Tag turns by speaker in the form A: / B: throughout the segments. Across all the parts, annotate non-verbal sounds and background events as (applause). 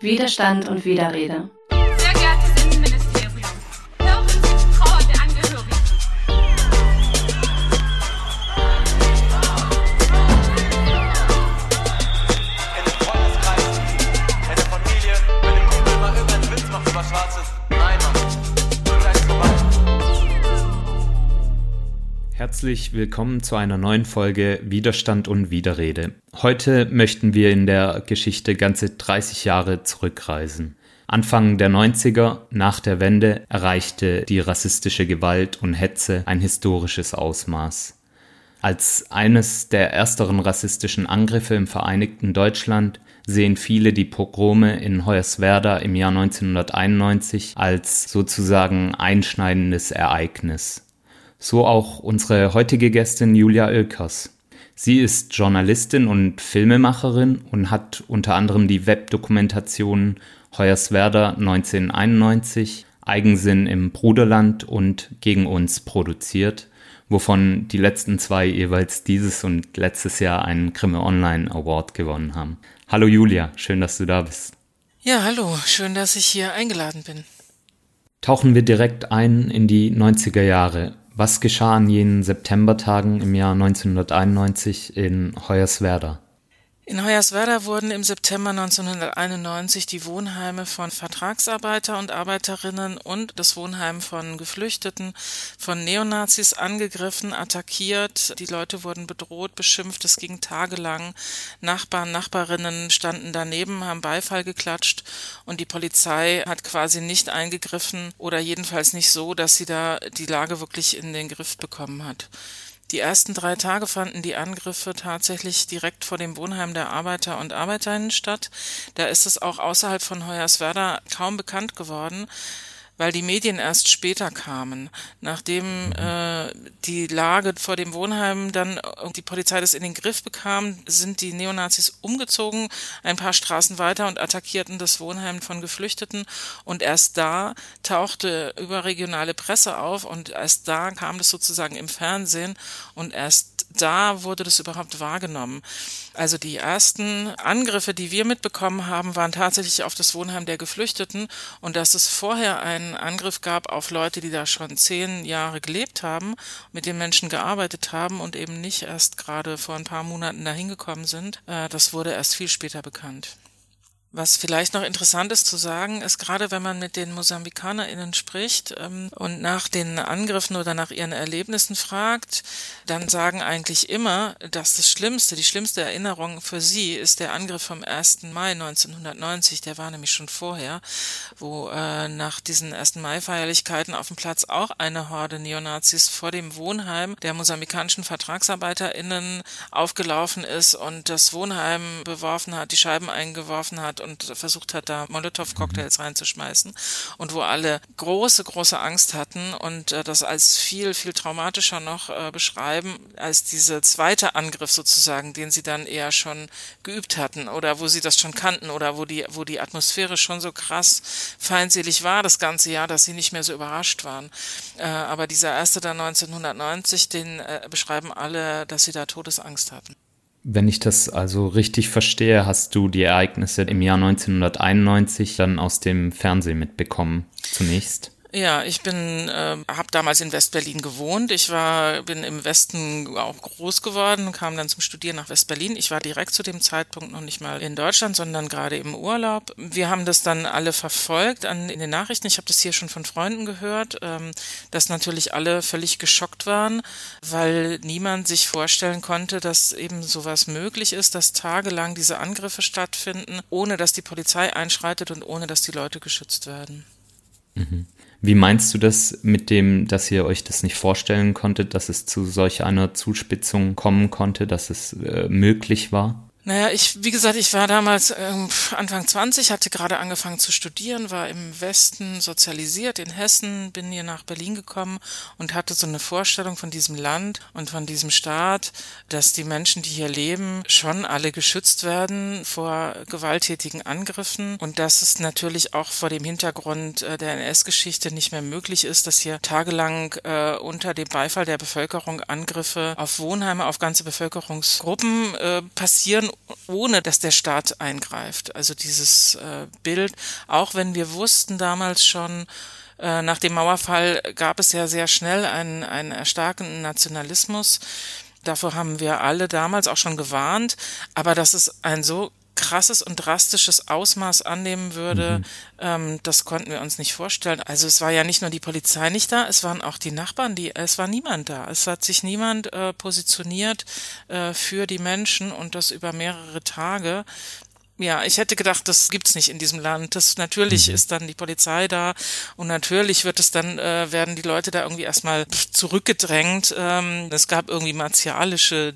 A: Widerstand und Widerrede.
B: Herzlich willkommen zu einer neuen Folge Widerstand und Widerrede. Heute möchten wir in der Geschichte ganze 30 Jahre zurückreisen. Anfang der 90er, nach der Wende, erreichte die rassistische Gewalt und Hetze ein historisches Ausmaß. Als eines der ersteren rassistischen Angriffe im Vereinigten Deutschland sehen viele die Pogrome in Hoyerswerda im Jahr 1991 als sozusagen einschneidendes Ereignis. So auch unsere heutige Gästin Julia Oelkers. Sie ist Journalistin und Filmemacherin und hat unter anderem die Webdokumentationen Hoyerswerda 1991, Eigensinn im Bruderland und Gegen uns produziert, wovon die letzten zwei jeweils dieses und letztes Jahr einen Grimme Online Award gewonnen haben. Hallo Julia, schön, dass du da bist.
C: Ja, hallo, schön, dass ich hier eingeladen bin.
B: Tauchen wir direkt ein in die 90er Jahre. Was geschah an jenen Septembertagen im Jahr 1991 in Hoyerswerda?
C: In Hoyerswerda wurden im September 1991 die Wohnheime von Vertragsarbeiter und Arbeiterinnen und das Wohnheim von Geflüchteten von Neonazis angegriffen, attackiert. Die Leute wurden bedroht, beschimpft. Es ging tagelang. Nachbarn, Nachbarinnen standen daneben, haben Beifall geklatscht und die Polizei hat quasi nicht eingegriffen oder jedenfalls nicht so, dass sie da die Lage wirklich in den Griff bekommen hat. Die ersten drei Tage fanden die Angriffe tatsächlich direkt vor dem Wohnheim der Arbeiter und Arbeiterinnen statt. Da ist es auch außerhalb von Hoyerswerda kaum bekannt geworden, weil die Medien erst später kamen, nachdem äh, die Lage vor dem Wohnheim dann äh, die Polizei das in den Griff bekam, sind die Neonazis umgezogen, ein paar Straßen weiter und attackierten das Wohnheim von Geflüchteten. Und erst da tauchte überregionale Presse auf und erst da kam das sozusagen im Fernsehen. Und erst da wurde das überhaupt wahrgenommen. Also die ersten Angriffe, die wir mitbekommen haben, waren tatsächlich auf das Wohnheim der Geflüchteten und dass es vorher einen Angriff gab auf Leute, die da schon zehn Jahre gelebt haben, mit den Menschen gearbeitet haben und eben nicht erst gerade vor ein paar Monaten dahin gekommen sind, äh, das wurde erst viel später bekannt. Was vielleicht noch interessant ist zu sagen, ist gerade wenn man mit den MosambikanerInnen spricht ähm, und nach den Angriffen oder nach ihren Erlebnissen fragt, dann sagen eigentlich immer, dass das Schlimmste, die schlimmste Erinnerung für sie ist der Angriff vom 1. Mai 1990, der war nämlich schon vorher, wo äh, nach diesen 1. Mai-Feierlichkeiten auf dem Platz auch eine Horde Neonazis vor dem Wohnheim der mosambikanischen VertragsarbeiterInnen aufgelaufen ist und das Wohnheim beworfen hat, die Scheiben eingeworfen hat und versucht hat, da Molotow-Cocktails reinzuschmeißen und wo alle große, große Angst hatten und äh, das als viel, viel traumatischer noch äh, beschreiben als diese zweite Angriff sozusagen, den sie dann eher schon geübt hatten oder wo sie das schon kannten oder wo die, wo die Atmosphäre schon so krass feindselig war das ganze Jahr, dass sie nicht mehr so überrascht waren. Äh, aber dieser erste da 1990, den äh, beschreiben alle, dass sie da Todesangst hatten.
B: Wenn ich das also richtig verstehe, hast du die Ereignisse im Jahr 1991 dann aus dem Fernsehen mitbekommen, zunächst.
C: Ja, ich bin, äh, habe damals in Westberlin gewohnt. Ich war, bin im Westen auch groß geworden, kam dann zum Studieren nach Westberlin. Ich war direkt zu dem Zeitpunkt noch nicht mal in Deutschland, sondern gerade im Urlaub. Wir haben das dann alle verfolgt an, in den Nachrichten. Ich habe das hier schon von Freunden gehört, ähm, dass natürlich alle völlig geschockt waren, weil niemand sich vorstellen konnte, dass eben sowas möglich ist, dass tagelang diese Angriffe stattfinden, ohne dass die Polizei einschreitet und ohne dass die Leute geschützt werden.
B: Wie meinst du das mit dem, dass ihr euch das nicht vorstellen konntet, dass es zu solch einer Zuspitzung kommen konnte, dass es äh, möglich war?
C: Naja, ich, wie gesagt, ich war damals ähm, Anfang 20, hatte gerade angefangen zu studieren, war im Westen sozialisiert, in Hessen, bin hier nach Berlin gekommen und hatte so eine Vorstellung von diesem Land und von diesem Staat, dass die Menschen, die hier leben, schon alle geschützt werden vor gewalttätigen Angriffen und dass es natürlich auch vor dem Hintergrund äh, der NS-Geschichte nicht mehr möglich ist, dass hier tagelang äh, unter dem Beifall der Bevölkerung Angriffe auf Wohnheime, auf ganze Bevölkerungsgruppen äh, passieren ohne dass der Staat eingreift. Also dieses äh, Bild, auch wenn wir wussten damals schon, äh, nach dem Mauerfall gab es ja sehr schnell einen, einen erstarkenden Nationalismus. Davor haben wir alle damals auch schon gewarnt. Aber dass es ein so krasses und drastisches Ausmaß annehmen würde, mhm. ähm, das konnten wir uns nicht vorstellen. Also es war ja nicht nur die Polizei nicht da, es waren auch die Nachbarn, die, es war niemand da. Es hat sich niemand äh, positioniert äh, für die Menschen und das über mehrere Tage. Ja, ich hätte gedacht, das gibt's nicht in diesem Land. Das natürlich mhm. ist dann die Polizei da und natürlich wird es dann äh, werden die Leute da irgendwie erstmal zurückgedrängt. Ähm, es gab irgendwie martialische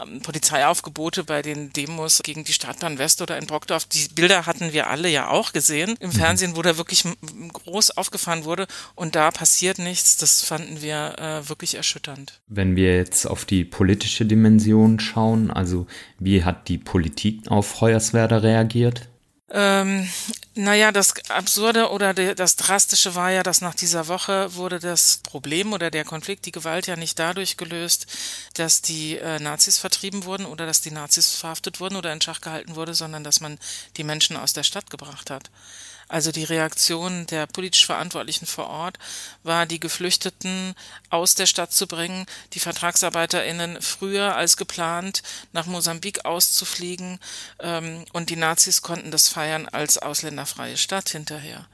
C: ähm, Polizeiaufgebote bei den Demos gegen die Stadtbahn West oder in Brockdorf. Die Bilder hatten wir alle ja auch gesehen im mhm. Fernsehen, wo da wirklich groß aufgefahren wurde und da passiert nichts. Das fanden wir äh, wirklich erschütternd.
B: Wenn wir jetzt auf die politische Dimension schauen, also wie hat die Politik auf Hoyerswerda reagiert?
C: Ähm, naja, das Absurde oder das Drastische war ja, dass nach dieser Woche wurde das Problem oder der Konflikt, die Gewalt ja nicht dadurch gelöst, dass die äh, Nazis vertrieben wurden oder dass die Nazis verhaftet wurden oder in Schach gehalten wurde, sondern dass man die Menschen aus der Stadt gebracht hat. Also die Reaktion der politisch Verantwortlichen vor Ort war, die Geflüchteten aus der Stadt zu bringen, die VertragsarbeiterInnen früher als geplant nach Mosambik auszufliegen ähm, und die Nazis konnten das feiern als ausländerfreie Stadt hinterher.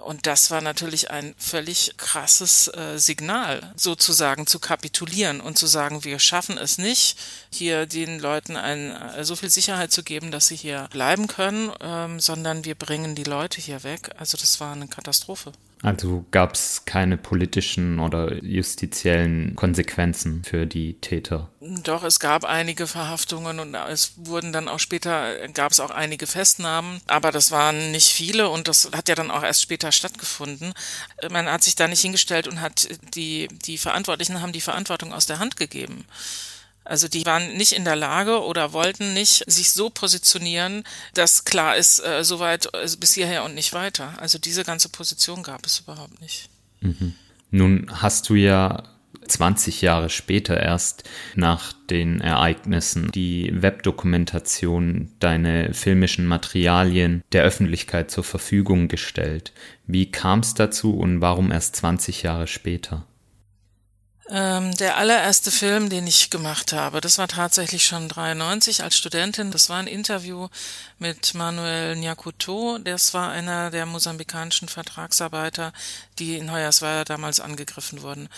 C: Und das war natürlich ein völlig krasses äh, Signal, sozusagen zu kapitulieren und zu sagen, wir schaffen es nicht, hier den Leuten ein, äh, so viel Sicherheit zu geben, dass sie hier bleiben können, ähm, sondern wir bringen die Leute hier weg. Also das war eine Katastrophe.
B: Also gab es keine politischen oder justiziellen Konsequenzen für die Täter?
C: Doch, es gab einige Verhaftungen und es wurden dann auch später, gab es auch einige Festnahmen, aber das waren nicht viele und das hat ja dann auch erst später stattgefunden. Man hat sich da nicht hingestellt und hat die, die Verantwortlichen haben die Verantwortung aus der Hand gegeben. Also die waren nicht in der Lage oder wollten nicht sich so positionieren, dass klar ist, äh, soweit äh, bis hierher und nicht weiter. Also diese ganze Position gab es überhaupt nicht.
B: Mhm. Nun hast du ja 20 Jahre später erst nach den Ereignissen die Webdokumentation, deine filmischen Materialien der Öffentlichkeit zur Verfügung gestellt. Wie kam es dazu und warum erst 20 Jahre später?
C: Ähm, der allererste Film, den ich gemacht habe, das war tatsächlich schon 93 als Studentin. Das war ein Interview mit Manuel Nyakuto. Das war einer der mosambikanischen Vertragsarbeiter, die in Hoyerswerda damals angegriffen wurden.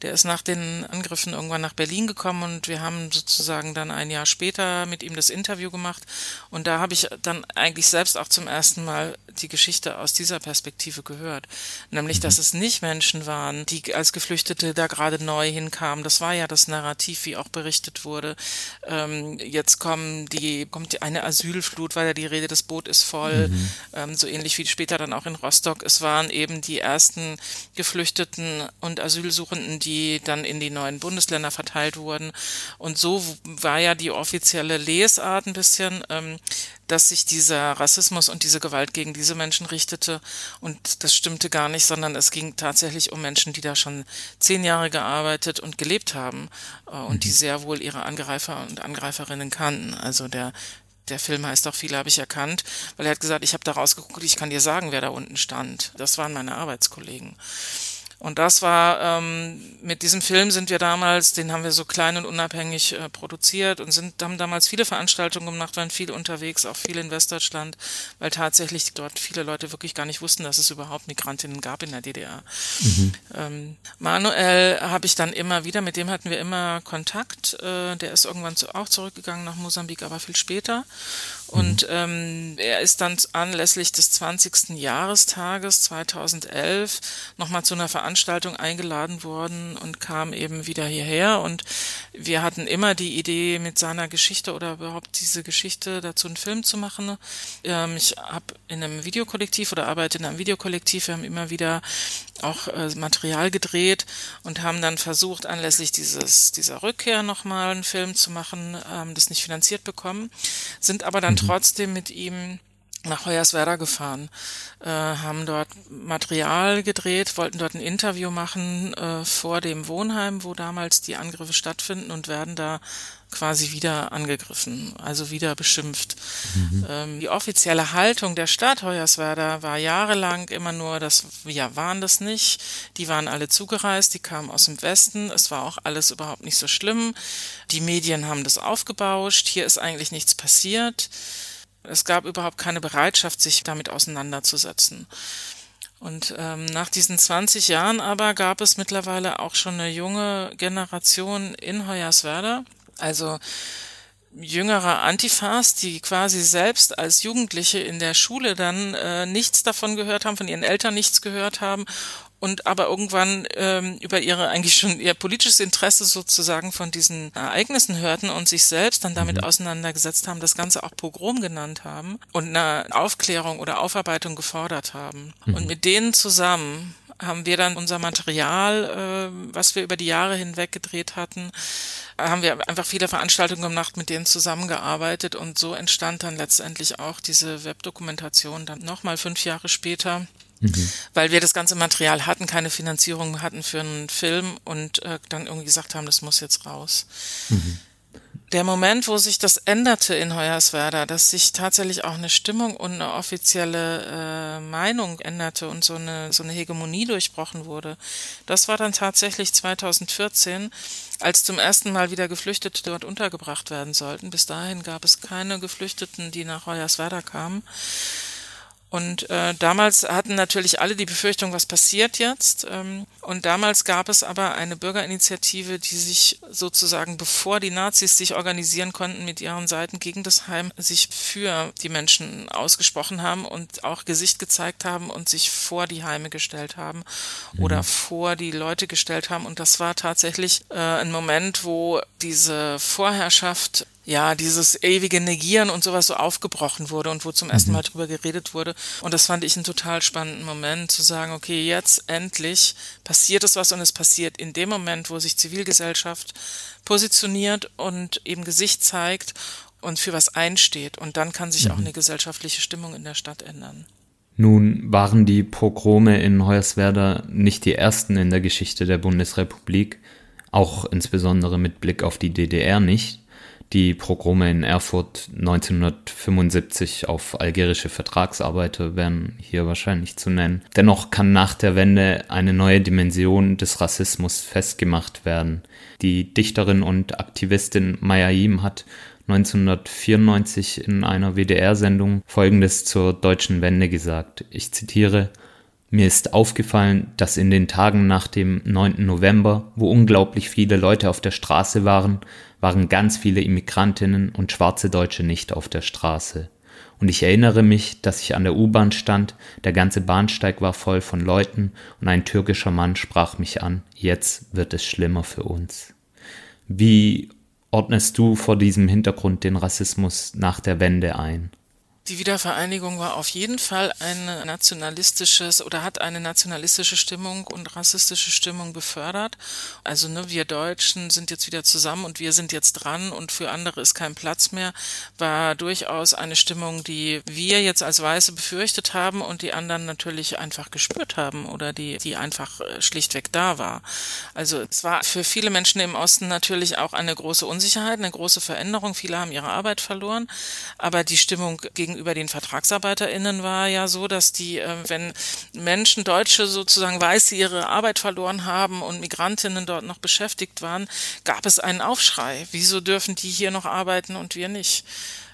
C: Der ist nach den Angriffen irgendwann nach Berlin gekommen und wir haben sozusagen dann ein Jahr später mit ihm das Interview gemacht. Und da habe ich dann eigentlich selbst auch zum ersten Mal die Geschichte aus dieser Perspektive gehört. Nämlich, dass es nicht Menschen waren, die als Geflüchtete da gerade neu hinkamen. Das war ja das Narrativ, wie auch berichtet wurde. Ähm, jetzt kommen die, kommt eine Asylflut, weil ja die Rede, das Boot ist voll. Mhm. Ähm, so ähnlich wie später dann auch in Rostock. Es waren eben die ersten Geflüchteten und Asylsuchenden, die dann in die neuen Bundesländer verteilt wurden. Und so war ja die offizielle Lesart ein bisschen, ähm, dass sich dieser Rassismus und diese Gewalt gegen diese Menschen richtete. Und das stimmte gar nicht, sondern es ging tatsächlich um Menschen, die da schon zehn Jahre gearbeitet und gelebt haben äh, und die mhm. sehr wohl ihre Angreifer und Angreiferinnen kannten. Also der der Film heißt auch viele habe ich erkannt, weil er hat gesagt, ich habe da rausgeguckt, ich kann dir sagen, wer da unten stand. Das waren meine Arbeitskollegen. Und das war, ähm, mit diesem Film sind wir damals, den haben wir so klein und unabhängig äh, produziert und sind, haben damals viele Veranstaltungen gemacht, waren viel unterwegs, auch viel in Westdeutschland, weil tatsächlich dort viele Leute wirklich gar nicht wussten, dass es überhaupt Migrantinnen gab in der DDR. Mhm. Ähm, Manuel habe ich dann immer wieder, mit dem hatten wir immer Kontakt. Äh, der ist irgendwann zu, auch zurückgegangen nach Mosambik, aber viel später. Und ähm, er ist dann anlässlich des 20. Jahrestages 2011 nochmal zu einer Veranstaltung eingeladen worden und kam eben wieder hierher. Und wir hatten immer die Idee, mit seiner Geschichte oder überhaupt diese Geschichte dazu einen Film zu machen. Ähm, ich habe in einem Videokollektiv oder arbeite in einem Videokollektiv. Wir haben immer wieder auch äh, Material gedreht und haben dann versucht, anlässlich dieses, dieser Rückkehr nochmal einen Film zu machen, ähm, das nicht finanziert bekommen, sind aber dann Mhm. Trotzdem mit ihm nach Hoyerswerda gefahren, äh, haben dort Material gedreht, wollten dort ein Interview machen äh, vor dem Wohnheim, wo damals die Angriffe stattfinden und werden da quasi wieder angegriffen, also wieder beschimpft. Mhm. Ähm, die offizielle Haltung der Stadt Hoyerswerda war jahrelang immer nur, dass wir waren das nicht. Die waren alle zugereist, die kamen aus dem Westen. Es war auch alles überhaupt nicht so schlimm. Die Medien haben das aufgebauscht. Hier ist eigentlich nichts passiert. Es gab überhaupt keine Bereitschaft, sich damit auseinanderzusetzen. Und ähm, nach diesen 20 Jahren aber gab es mittlerweile auch schon eine junge Generation in Hoyerswerda, also jüngere Antifas, die quasi selbst als Jugendliche in der Schule dann äh, nichts davon gehört haben, von ihren Eltern nichts gehört haben und aber irgendwann ähm, über ihre eigentlich schon ihr politisches Interesse sozusagen von diesen Ereignissen hörten und sich selbst dann damit mhm. auseinandergesetzt haben, das Ganze auch Pogrom genannt haben und eine Aufklärung oder Aufarbeitung gefordert haben. Mhm. Und mit denen zusammen haben wir dann unser Material, äh, was wir über die Jahre hinweg gedreht hatten, haben wir einfach viele Veranstaltungen gemacht, mit denen zusammengearbeitet und so entstand dann letztendlich auch diese Webdokumentation dann nochmal fünf Jahre später mhm. weil wir das ganze Material hatten, keine Finanzierung hatten für einen Film und äh, dann irgendwie gesagt haben, das muss jetzt raus. Mhm. Der Moment, wo sich das änderte in Hoyerswerda, dass sich tatsächlich auch eine Stimmung und eine offizielle äh, Meinung änderte und so eine, so eine Hegemonie durchbrochen wurde, das war dann tatsächlich 2014, als zum ersten Mal wieder Geflüchtete dort untergebracht werden sollten. Bis dahin gab es keine Geflüchteten, die nach Hoyerswerda kamen. Und äh, damals hatten natürlich alle die Befürchtung, was passiert jetzt. Ähm, und damals gab es aber eine Bürgerinitiative, die sich sozusagen, bevor die Nazis sich organisieren konnten mit ihren Seiten gegen das Heim, sich für die Menschen ausgesprochen haben und auch Gesicht gezeigt haben und sich vor die Heime gestellt haben mhm. oder vor die Leute gestellt haben. Und das war tatsächlich äh, ein Moment, wo diese Vorherrschaft ja, dieses ewige Negieren und sowas so aufgebrochen wurde und wo zum ersten mhm. Mal drüber geredet wurde. Und das fand ich einen total spannenden Moment, zu sagen, okay, jetzt endlich passiert es was und es passiert in dem Moment, wo sich Zivilgesellschaft positioniert und eben Gesicht zeigt und für was einsteht. Und dann kann sich mhm. auch eine gesellschaftliche Stimmung in der Stadt ändern.
B: Nun waren die Pogrome in Hoyerswerda nicht die ersten in der Geschichte der Bundesrepublik, auch insbesondere mit Blick auf die DDR nicht. Die Pogrome in Erfurt 1975 auf algerische Vertragsarbeiter wären hier wahrscheinlich zu nennen. Dennoch kann nach der Wende eine neue Dimension des Rassismus festgemacht werden. Die Dichterin und Aktivistin Maya Yim hat 1994 in einer WDR-Sendung Folgendes zur deutschen Wende gesagt. Ich zitiere mir ist aufgefallen, dass in den Tagen nach dem 9. November, wo unglaublich viele Leute auf der Straße waren, waren ganz viele Immigrantinnen und schwarze Deutsche nicht auf der Straße. Und ich erinnere mich, dass ich an der U-Bahn stand, der ganze Bahnsteig war voll von Leuten und ein türkischer Mann sprach mich an, jetzt wird es schlimmer für uns. Wie ordnest du vor diesem Hintergrund den Rassismus nach der Wende ein?
C: Die Wiedervereinigung war auf jeden Fall ein nationalistisches oder hat eine nationalistische Stimmung und rassistische Stimmung befördert. Also ne, wir Deutschen sind jetzt wieder zusammen und wir sind jetzt dran und für andere ist kein Platz mehr, war durchaus eine Stimmung, die wir jetzt als Weiße befürchtet haben und die anderen natürlich einfach gespürt haben oder die, die einfach äh, schlichtweg da war. Also es war für viele Menschen im Osten natürlich auch eine große Unsicherheit, eine große Veränderung. Viele haben ihre Arbeit verloren, aber die Stimmung gegen gegenüber den VertragsarbeiterInnen war ja so, dass die, äh, wenn Menschen, Deutsche sozusagen Weiße ihre Arbeit verloren haben und Migrantinnen dort noch beschäftigt waren, gab es einen Aufschrei. Wieso dürfen die hier noch arbeiten und wir nicht?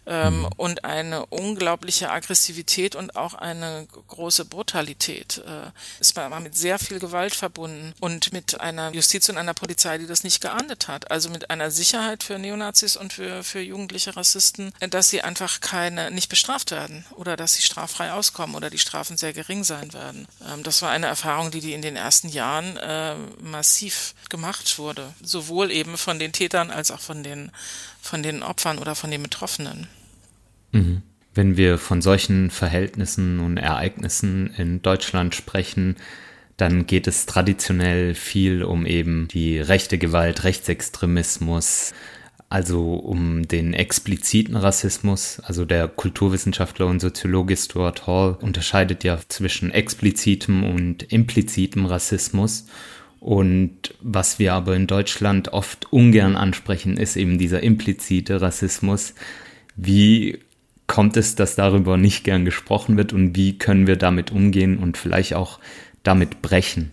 C: Ähm, mhm. und eine unglaubliche Aggressivität und auch eine große Brutalität. Äh, es war mit sehr viel Gewalt verbunden und mit einer Justiz und einer Polizei, die das nicht geahndet hat. Also mit einer Sicherheit für Neonazis und für, für jugendliche Rassisten, dass sie einfach keine, nicht bestraft werden oder dass sie straffrei auskommen oder die Strafen sehr gering sein werden. Ähm, das war eine Erfahrung, die die in den ersten Jahren äh, massiv gemacht wurde. Sowohl eben von den Tätern als auch von den, von den Opfern oder von den Betroffenen.
B: Mhm. Wenn wir von solchen Verhältnissen und Ereignissen in Deutschland sprechen, dann geht es traditionell viel um eben die rechte Gewalt, Rechtsextremismus, also um den expliziten Rassismus. Also der Kulturwissenschaftler und Soziologe Stuart Hall unterscheidet ja zwischen explizitem und implizitem Rassismus. Und was wir aber in Deutschland oft ungern ansprechen, ist eben dieser implizite Rassismus. Wie kommt es, dass darüber nicht gern gesprochen wird und wie können wir damit umgehen und vielleicht auch damit brechen?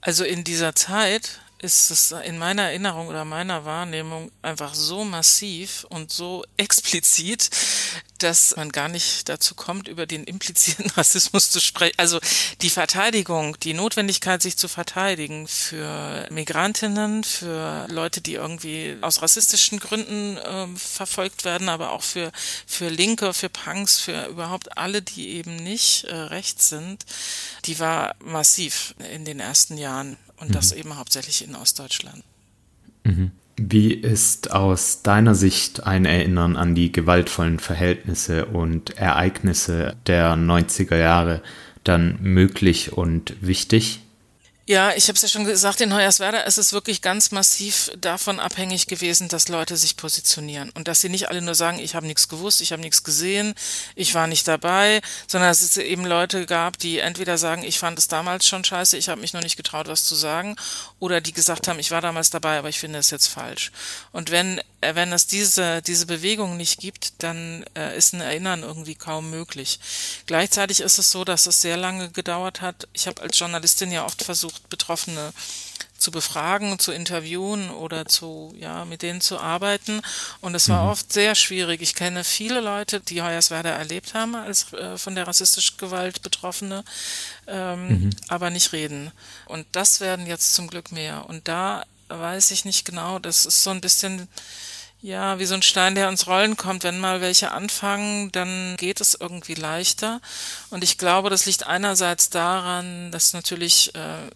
C: Also in dieser Zeit ist es in meiner Erinnerung oder meiner Wahrnehmung einfach so massiv und so (laughs) explizit, dass man gar nicht dazu kommt, über den implizierten (laughs) Rassismus zu sprechen. Also die Verteidigung, die Notwendigkeit, sich zu verteidigen für Migrantinnen, für Leute, die irgendwie aus rassistischen Gründen äh, verfolgt werden, aber auch für, für Linke, für Punks, für überhaupt alle, die eben nicht äh, rechts sind, die war massiv in den ersten Jahren und mhm. das eben hauptsächlich in Ostdeutschland.
B: Mhm. Wie ist aus deiner Sicht ein Erinnern an die gewaltvollen Verhältnisse und Ereignisse der 90er Jahre dann möglich und wichtig?
C: Ja, ich habe es ja schon gesagt, in Hoyerswerda ist es wirklich ganz massiv davon abhängig gewesen, dass Leute sich positionieren und dass sie nicht alle nur sagen, ich habe nichts gewusst, ich habe nichts gesehen, ich war nicht dabei, sondern dass es eben Leute gab, die entweder sagen, ich fand es damals schon scheiße, ich habe mich noch nicht getraut, was zu sagen, oder die gesagt haben, ich war damals dabei, aber ich finde es jetzt falsch. Und wenn äh, wenn es diese diese Bewegung nicht gibt, dann äh, ist ein Erinnern irgendwie kaum möglich. Gleichzeitig ist es so, dass es sehr lange gedauert hat. Ich habe als Journalistin ja oft versucht versucht, Betroffene zu befragen, zu interviewen oder zu, ja, mit denen zu arbeiten. Und es war mhm. oft sehr schwierig. Ich kenne viele Leute, die Hoyerswerda erlebt haben als äh, von der rassistischen Gewalt Betroffene, ähm, mhm. aber nicht reden. Und das werden jetzt zum Glück mehr. Und da weiß ich nicht genau, das ist so ein bisschen, ja, wie so ein Stein, der ins Rollen kommt. Wenn mal welche anfangen, dann geht es irgendwie leichter. Und ich glaube, das liegt einerseits daran, dass natürlich äh,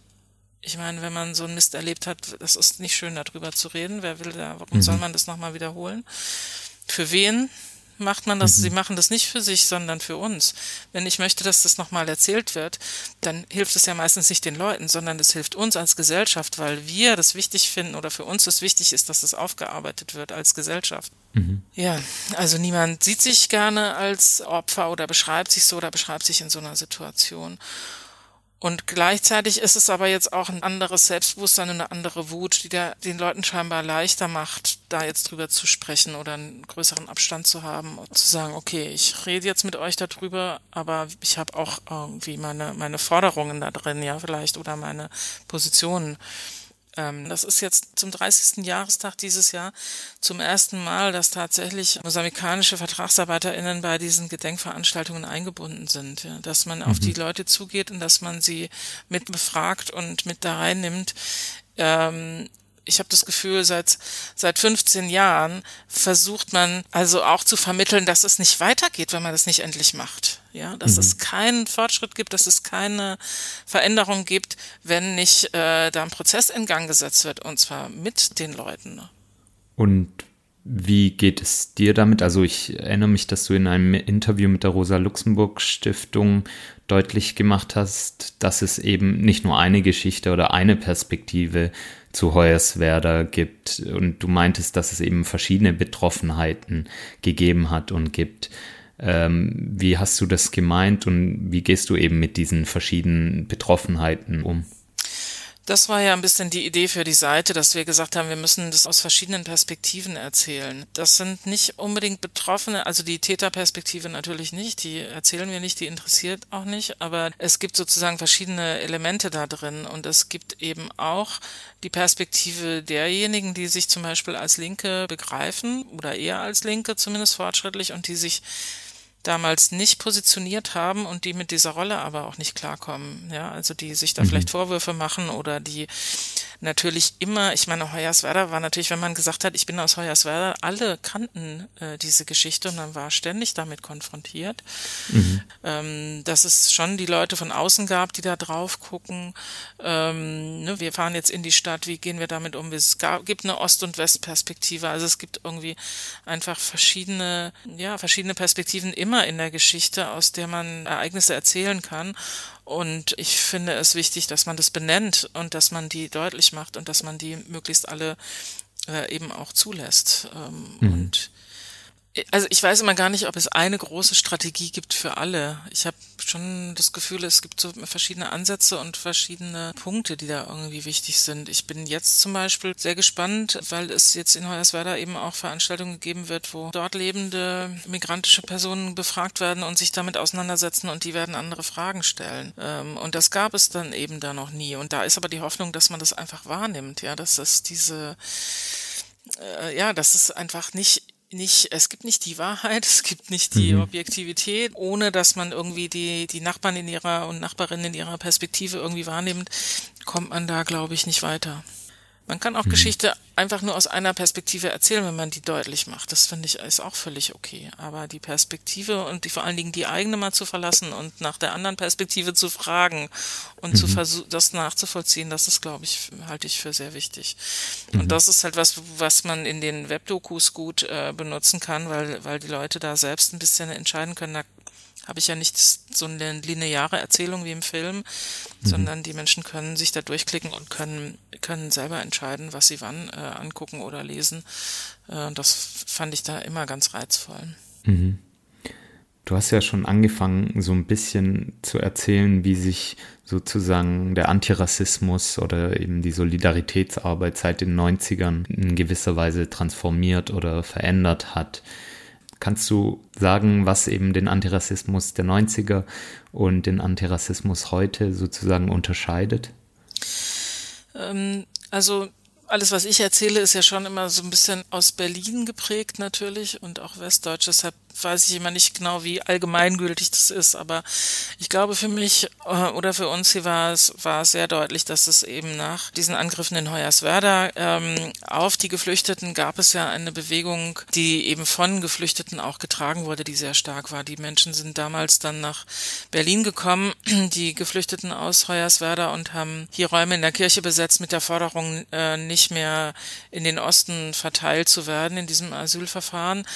C: ich meine, wenn man so einen Mist erlebt hat, das ist nicht schön, darüber zu reden. Wer will da, warum mhm. soll man das nochmal wiederholen? Für wen macht man das? Mhm. Sie machen das nicht für sich, sondern für uns. Wenn ich möchte, dass das nochmal erzählt wird, dann hilft es ja meistens nicht den Leuten, sondern es hilft uns als Gesellschaft, weil wir das wichtig finden oder für uns es wichtig ist, dass es aufgearbeitet wird als Gesellschaft. Mhm. Ja, also niemand sieht sich gerne als Opfer oder beschreibt sich so oder beschreibt sich in so einer Situation. Und gleichzeitig ist es aber jetzt auch ein anderes Selbstbewusstsein und eine andere Wut, die der, den Leuten scheinbar leichter macht, da jetzt drüber zu sprechen oder einen größeren Abstand zu haben und zu sagen, okay, ich rede jetzt mit euch darüber, aber ich habe auch irgendwie meine, meine Forderungen da drin, ja, vielleicht, oder meine Positionen. Ähm, das ist jetzt zum 30. Jahrestag dieses Jahr zum ersten Mal, dass tatsächlich mosambikanische VertragsarbeiterInnen bei diesen Gedenkveranstaltungen eingebunden sind. Ja, dass man mhm. auf die Leute zugeht und dass man sie mit befragt und mit da reinnimmt. Ähm, ich habe das Gefühl, seit, seit 15 Jahren versucht man also auch zu vermitteln, dass es nicht weitergeht, wenn man das nicht endlich macht. Ja, dass mhm. es keinen Fortschritt gibt, dass es keine Veränderung gibt, wenn nicht äh, da ein Prozess in Gang gesetzt wird, und zwar mit den Leuten.
B: Und wie geht es dir damit? Also ich erinnere mich, dass du in einem Interview mit der Rosa Luxemburg Stiftung deutlich gemacht hast, dass es eben nicht nur eine Geschichte oder eine Perspektive zu Hoyerswerda gibt. Und du meintest, dass es eben verschiedene Betroffenheiten gegeben hat und gibt. Ähm, wie hast du das gemeint und wie gehst du eben mit diesen verschiedenen Betroffenheiten um?
C: Das war ja ein bisschen die Idee für die Seite, dass wir gesagt haben, wir müssen das aus verschiedenen Perspektiven erzählen. Das sind nicht unbedingt Betroffene, also die Täterperspektive natürlich nicht, die erzählen wir nicht, die interessiert auch nicht, aber es gibt sozusagen verschiedene Elemente da drin und es gibt eben auch die Perspektive derjenigen, die sich zum Beispiel als Linke begreifen oder eher als Linke zumindest fortschrittlich und die sich damals nicht positioniert haben und die mit dieser Rolle aber auch nicht klarkommen. Ja, also die sich da mhm. vielleicht Vorwürfe machen oder die natürlich immer, ich meine, Hoyerswerda war natürlich, wenn man gesagt hat, ich bin aus Hoyerswerda, alle kannten äh, diese Geschichte und man war ständig damit konfrontiert. Mhm. Ähm, dass es schon die Leute von außen gab, die da drauf gucken. Ähm, ne, wir fahren jetzt in die Stadt, wie gehen wir damit um? Es gab, gibt eine Ost- und Westperspektive, also es gibt irgendwie einfach verschiedene, ja, verschiedene Perspektiven immer in der Geschichte, aus der man Ereignisse erzählen kann. Und ich finde es wichtig, dass man das benennt und dass man die deutlich macht und dass man die möglichst alle äh, eben auch zulässt. Ähm,
B: Mhm.
C: Und also ich weiß immer gar nicht, ob es eine große Strategie gibt für alle. Ich habe schon das Gefühl, es gibt so verschiedene Ansätze und verschiedene Punkte, die da irgendwie wichtig sind. Ich bin jetzt zum Beispiel sehr gespannt, weil es jetzt in Hoyerswerda eben auch Veranstaltungen gegeben wird, wo dort lebende migrantische Personen befragt werden und sich damit auseinandersetzen und die werden andere Fragen stellen. Ähm, Und das gab es dann eben da noch nie. Und da ist aber die Hoffnung, dass man das einfach wahrnimmt, ja, dass es diese äh, ja, das ist einfach nicht nicht, es gibt nicht die Wahrheit, (laughs) es gibt nicht die Objektivität, ohne dass man irgendwie die, die Nachbarn in ihrer und Nachbarinnen in ihrer Perspektive irgendwie wahrnimmt, kommt man da, glaube ich, nicht weiter. Man kann auch Geschichte einfach nur aus einer Perspektive erzählen, wenn man die deutlich macht. Das finde ich ist auch völlig okay. Aber die Perspektive und die vor allen Dingen die eigene mal zu verlassen und nach der anderen Perspektive zu fragen und zu versuchen, das nachzuvollziehen, das ist, glaube ich, halte ich für sehr wichtig. Und das ist halt was, was man in den Webdokus gut äh, benutzen kann, weil, weil die Leute da selbst ein bisschen entscheiden können, da habe ich ja nicht so eine lineare Erzählung wie im Film, sondern die Menschen können sich da durchklicken und können, können selber entscheiden, was sie wann äh, angucken oder lesen. Äh, das fand ich da immer ganz reizvoll.
B: Du hast ja schon angefangen, so ein bisschen zu erzählen, wie sich sozusagen der Antirassismus oder eben die Solidaritätsarbeit seit den 90ern in gewisser Weise transformiert oder verändert hat. Kannst du sagen, was eben den Antirassismus der 90er und den Antirassismus heute sozusagen unterscheidet?
C: Ähm, also alles, was ich erzähle, ist ja schon immer so ein bisschen aus Berlin geprägt natürlich und auch Westdeutsch. Deshalb weiß ich immer nicht genau, wie allgemeingültig das ist. Aber ich glaube, für mich äh, oder für uns hier war es, war es sehr deutlich, dass es eben nach diesen Angriffen in Hoyerswerda ähm, auf die Geflüchteten gab es ja eine Bewegung, die eben von Geflüchteten auch getragen wurde, die sehr stark war. Die Menschen sind damals dann nach Berlin gekommen, (clears throat) die Geflüchteten aus Hoyerswerda und haben hier Räume in der Kirche besetzt mit der Forderung, äh, nicht mehr in den Osten verteilt zu werden in diesem Asylverfahren.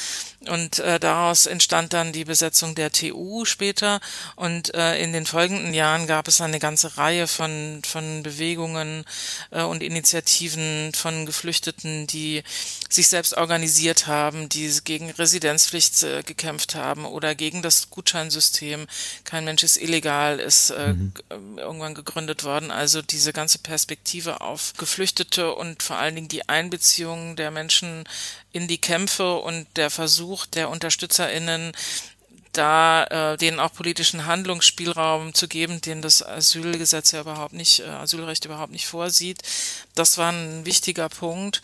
C: Und äh, daraus entstand dann die Besetzung der TU später. Und äh, in den folgenden Jahren gab es eine ganze Reihe von, von Bewegungen äh, und Initiativen von Geflüchteten, die sich selbst organisiert haben, die gegen Residenzpflicht äh, gekämpft haben oder gegen das Gutscheinsystem. Kein Mensch ist illegal, ist äh, g- irgendwann gegründet worden. Also diese ganze Perspektive auf Geflüchtete und vor allen Dingen die Einbeziehung der Menschen in die Kämpfe und der Versuch der UnterstützerInnen, da äh, denen auch politischen Handlungsspielraum zu geben, den das Asylgesetz ja überhaupt nicht, äh, Asylrecht überhaupt nicht vorsieht. Das war ein wichtiger Punkt.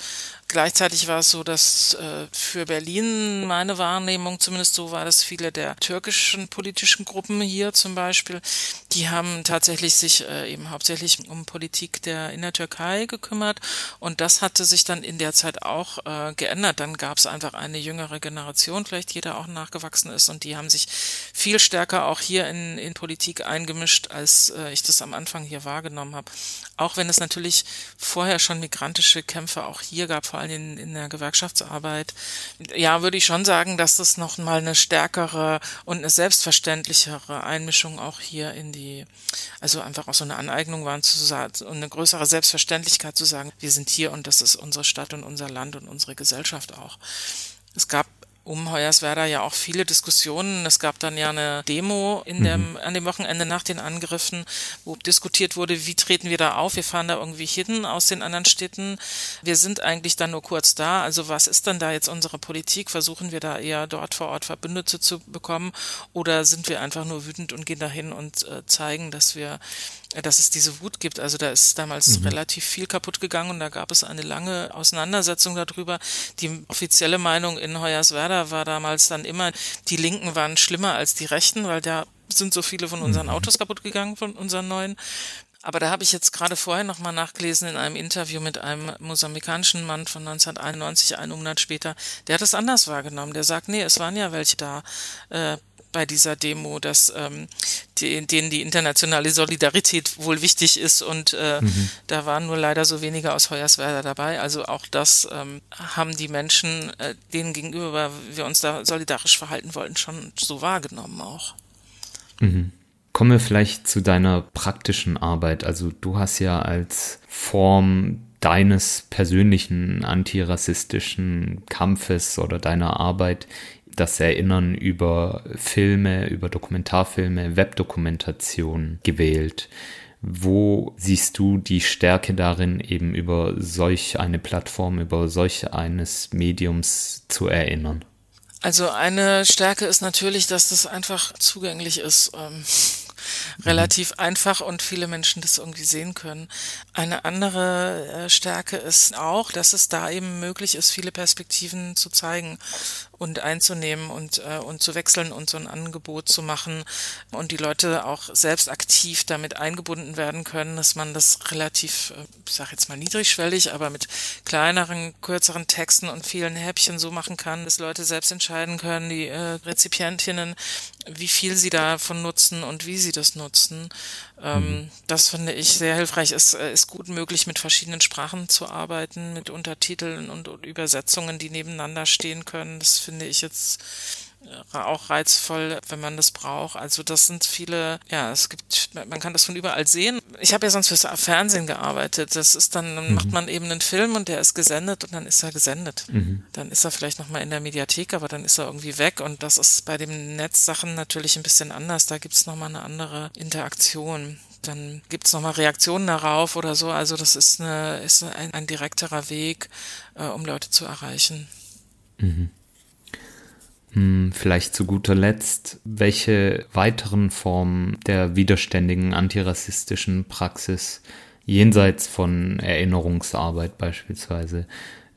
C: Gleichzeitig war es so, dass äh, für Berlin meine Wahrnehmung zumindest so war, dass viele der türkischen politischen Gruppen hier zum Beispiel, die haben tatsächlich sich äh, eben hauptsächlich um Politik der in der Türkei gekümmert und das hatte sich dann in der Zeit auch äh, geändert. Dann gab es einfach eine jüngere Generation, vielleicht jeder auch nachgewachsen ist und die haben sich viel stärker auch hier in, in Politik eingemischt, als äh, ich das am Anfang hier wahrgenommen habe. Auch wenn es natürlich vorher schon migrantische Kämpfe auch hier gab, vor allem in, in der Gewerkschaftsarbeit. Ja, würde ich schon sagen, dass das noch mal eine stärkere und eine selbstverständlichere Einmischung auch hier in die, also einfach auch so eine Aneignung sagen, und eine größere Selbstverständlichkeit zu sagen, wir sind hier und das ist unsere Stadt und unser Land und unsere Gesellschaft auch. Es gab um Hoyerswerda ja auch viele Diskussionen. Es gab dann ja eine Demo in dem, an dem Wochenende nach den Angriffen, wo diskutiert wurde, wie treten wir da auf? Wir fahren da irgendwie hin aus den anderen Städten. Wir sind eigentlich dann nur kurz da. Also was ist dann da jetzt unsere Politik? Versuchen wir da eher dort vor Ort Verbündete zu bekommen oder sind wir einfach nur wütend und gehen dahin und äh, zeigen, dass wir äh, dass es diese Wut gibt. Also da ist damals relativ viel kaputt gegangen und da gab es eine lange Auseinandersetzung darüber. Die offizielle Meinung in Hoyerswerda war damals dann immer, die Linken waren schlimmer als die Rechten, weil da sind so viele von unseren Autos kaputt gegangen, von unseren neuen. Aber da habe ich jetzt gerade vorher nochmal nachgelesen in einem Interview mit einem mosambikanischen Mann von 1991, einen Monat später. Der hat es anders wahrgenommen. Der sagt, nee, es waren ja welche da äh, bei dieser Demo, dass ähm, die, denen die internationale Solidarität wohl wichtig ist und äh, da waren nur leider so wenige aus Hoyerswerda dabei. Also auch das ähm, haben die Menschen, äh, denen gegenüber wir uns da solidarisch verhalten wollten, schon so wahrgenommen auch.
B: Kommen wir vielleicht zu deiner praktischen Arbeit. Also du hast ja als Form deines persönlichen antirassistischen Kampfes oder deiner Arbeit das Erinnern über Filme, über Dokumentarfilme, Webdokumentation gewählt. Wo siehst du die Stärke darin, eben über solch eine Plattform, über solch eines Mediums zu erinnern?
C: Also eine Stärke ist natürlich, dass das einfach zugänglich ist. Ähm, relativ einfach und viele Menschen das irgendwie sehen können. Eine andere äh, Stärke ist auch, dass es da eben möglich ist, viele Perspektiven zu zeigen und einzunehmen und, äh, und zu wechseln und so ein Angebot zu machen und die Leute auch selbst aktiv damit eingebunden werden können, dass man das relativ, äh, ich sage jetzt mal niedrigschwellig, aber mit kleineren, kürzeren Texten und vielen Häppchen so machen kann, dass Leute selbst entscheiden können, die äh, Rezipientinnen, wie viel sie davon nutzen und wie sie das nutzen. Ähm, mhm. Das finde ich sehr hilfreich. Es äh, ist gut möglich, mit verschiedenen Sprachen zu arbeiten, mit Untertiteln und, und Übersetzungen, die nebeneinander stehen können. Das finde ich jetzt auch reizvoll, wenn man das braucht. Also das sind viele, ja, es gibt, man kann das von überall sehen. Ich habe ja sonst fürs Fernsehen gearbeitet. Das ist dann, dann mhm. macht man eben einen Film und der ist gesendet und dann ist er gesendet. Mhm. Dann ist er vielleicht nochmal in der Mediathek, aber dann ist er irgendwie weg und das ist bei den Netzsachen natürlich ein bisschen anders. Da gibt es nochmal eine andere Interaktion dann gibt's nochmal Reaktionen darauf oder so. Also das ist, eine, ist ein, ein direkterer Weg, äh, um Leute zu erreichen.
B: Mhm. Hm, vielleicht zu guter Letzt, welche weiteren Formen der widerständigen antirassistischen Praxis jenseits von Erinnerungsarbeit beispielsweise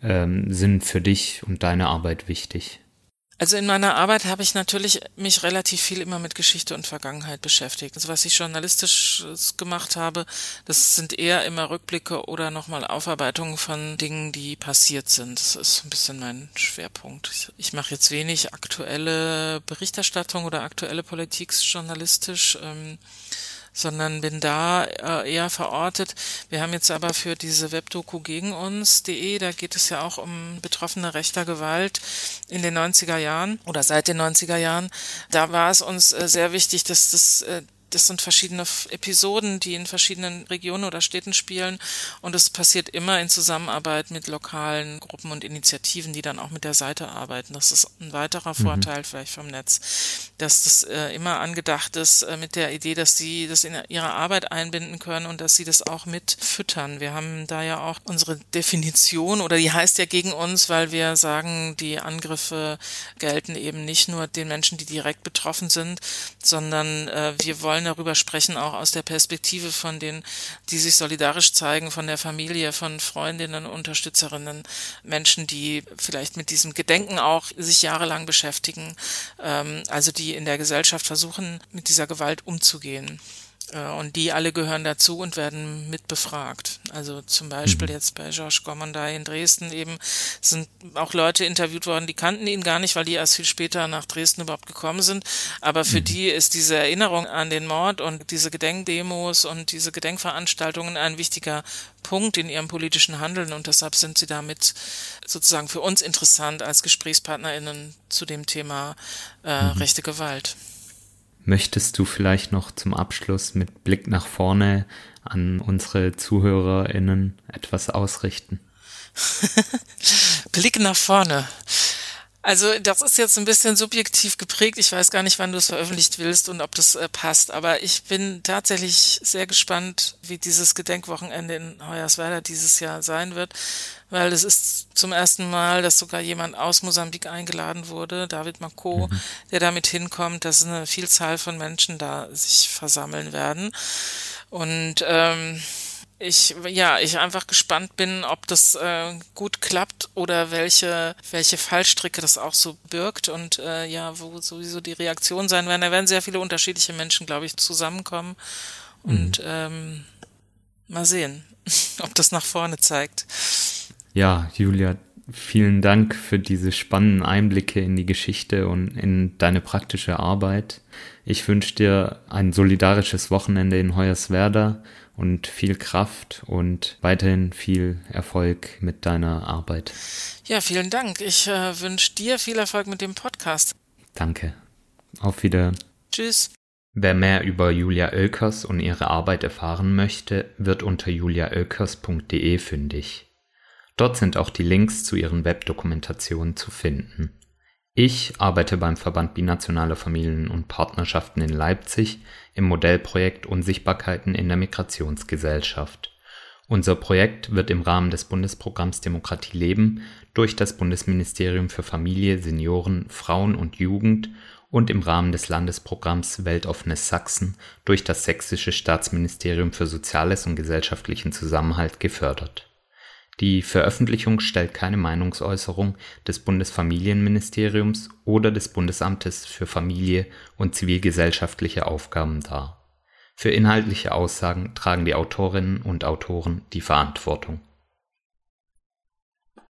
B: ähm, sind für dich und deine Arbeit wichtig?
C: Also in meiner Arbeit habe ich natürlich mich relativ viel immer mit Geschichte und Vergangenheit beschäftigt. Also was ich journalistisch gemacht habe, das sind eher immer Rückblicke oder nochmal Aufarbeitungen von Dingen, die passiert sind. Das ist ein bisschen mein Schwerpunkt. Ich, mache jetzt wenig aktuelle Berichterstattung oder aktuelle Politik journalistisch. Ähm, sondern bin da äh, eher verortet. Wir haben jetzt aber für diese Webdoku gegen uns.de, da geht es ja auch um Betroffene rechter Gewalt in den 90er Jahren oder seit den 90er Jahren. Da war es uns äh, sehr wichtig, dass das äh, das sind verschiedene Episoden, die in verschiedenen Regionen oder Städten spielen und es passiert immer in Zusammenarbeit mit lokalen Gruppen und Initiativen, die dann auch mit der Seite arbeiten. Das ist ein weiterer mhm. Vorteil vielleicht vom Netz, dass das äh, immer angedacht ist äh, mit der Idee, dass sie das in ihre Arbeit einbinden können und dass sie das auch mit füttern. Wir haben da ja auch unsere Definition oder die heißt ja gegen uns, weil wir sagen, die Angriffe gelten eben nicht nur den Menschen, die direkt betroffen sind, sondern äh, wir wollen wollen darüber sprechen, auch aus der Perspektive von denen, die sich solidarisch zeigen, von der Familie, von Freundinnen, Unterstützerinnen, Menschen, die vielleicht mit diesem Gedenken auch sich jahrelang beschäftigen, ähm, also die in der Gesellschaft versuchen, mit dieser Gewalt umzugehen. Äh, und die alle gehören dazu und werden mit befragt. Also zum Beispiel mhm. jetzt bei Georges Gormandai in Dresden eben sind auch Leute interviewt worden, die kannten ihn gar nicht, weil die erst viel später nach Dresden überhaupt gekommen sind. Aber für mhm. die ist diese Erinnerung an den Mord und diese Gedenkdemos und diese Gedenkveranstaltungen ein wichtiger Punkt in ihrem politischen Handeln und deshalb sind sie damit sozusagen für uns interessant als GesprächspartnerInnen zu dem Thema äh, mhm. rechte Gewalt.
B: Möchtest du vielleicht noch zum Abschluss mit Blick nach vorne an unsere ZuhörerInnen etwas ausrichten? (laughs)
C: Blick nach vorne. Also das ist jetzt ein bisschen subjektiv geprägt. Ich weiß gar nicht, wann du es veröffentlicht willst und ob das äh, passt. Aber ich bin tatsächlich sehr gespannt, wie dieses Gedenkwochenende in Hoyerswerda dieses Jahr sein wird, weil es ist zum ersten Mal, dass sogar jemand aus Mosambik eingeladen wurde, David Mako, mhm. der damit hinkommt, dass eine Vielzahl von Menschen da sich versammeln werden. Und ähm, ich ja, ich einfach gespannt bin, ob das äh, gut klappt oder welche welche Fallstricke das auch so birgt und äh, ja, wo sowieso die Reaktionen sein werden. Da werden sehr viele unterschiedliche Menschen, glaube ich, zusammenkommen und mhm. ähm, mal sehen, (laughs) ob das nach vorne zeigt.
B: Ja, Julia, vielen Dank für diese spannenden Einblicke in die Geschichte und in deine praktische Arbeit. Ich wünsche dir ein solidarisches Wochenende in Hoyerswerda und viel Kraft und weiterhin viel Erfolg mit deiner Arbeit.
C: Ja, vielen Dank. Ich äh, wünsche dir viel Erfolg mit dem Podcast.
B: Danke. Auf Wiedersehen.
C: Tschüss.
B: Wer mehr über Julia Oelkers und ihre Arbeit erfahren möchte, wird unter juliaoelkers.de fündig. Dort sind auch die Links zu ihren Webdokumentationen zu finden. Ich arbeite beim Verband Binationaler Familien und Partnerschaften in Leipzig im Modellprojekt Unsichtbarkeiten in der Migrationsgesellschaft. Unser Projekt wird im Rahmen des Bundesprogramms Demokratie leben durch das Bundesministerium für Familie, Senioren, Frauen und Jugend und im Rahmen des Landesprogramms Weltoffenes Sachsen durch das Sächsische Staatsministerium für Soziales und gesellschaftlichen Zusammenhalt gefördert. Die Veröffentlichung stellt keine Meinungsäußerung des Bundesfamilienministeriums oder des Bundesamtes für Familie und zivilgesellschaftliche Aufgaben dar. Für inhaltliche Aussagen tragen die Autorinnen und Autoren die Verantwortung